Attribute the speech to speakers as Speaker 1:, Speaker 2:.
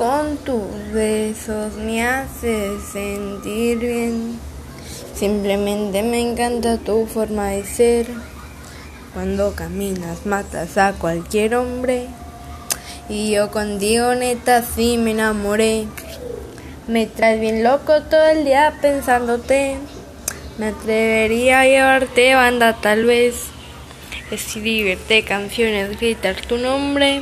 Speaker 1: con tus besos me haces sentir bien. Simplemente me encanta tu forma de ser. Cuando caminas matas a cualquier hombre. Y yo contigo neta sí me enamoré. Me traes bien loco todo el día pensándote. Me atrevería a llevarte banda tal vez. Escribirte canciones, gritar tu nombre.